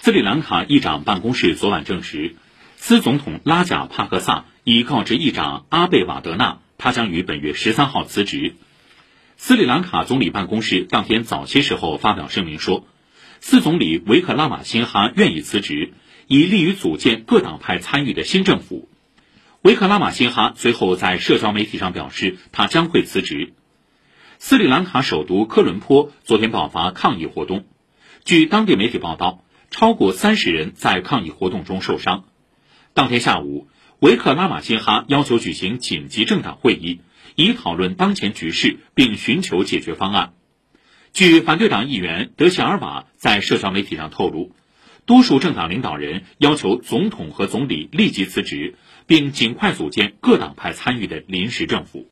斯里兰卡议长办公室昨晚证实，斯总统拉贾帕克萨已告知议长阿贝瓦德纳，他将于本月十三号辞职。斯里兰卡总理办公室当天早些时候发表声明说，斯总理维克拉玛辛哈愿意辞职，以利于组建各党派参与的新政府。维克拉玛辛哈随后在社交媒体上表示，他将会辞职。斯里兰卡首都科伦坡昨天爆发抗议活动，据当地媒体报道，超过三十人在抗议活动中受伤。当天下午，维克拉玛辛哈要求举行紧急政党会议。以讨论当前局势并寻求解决方案。据反对党议员德谢尔瓦在社交媒体上透露，多数政党领导人要求总统和总理立即辞职，并尽快组建各党派参与的临时政府。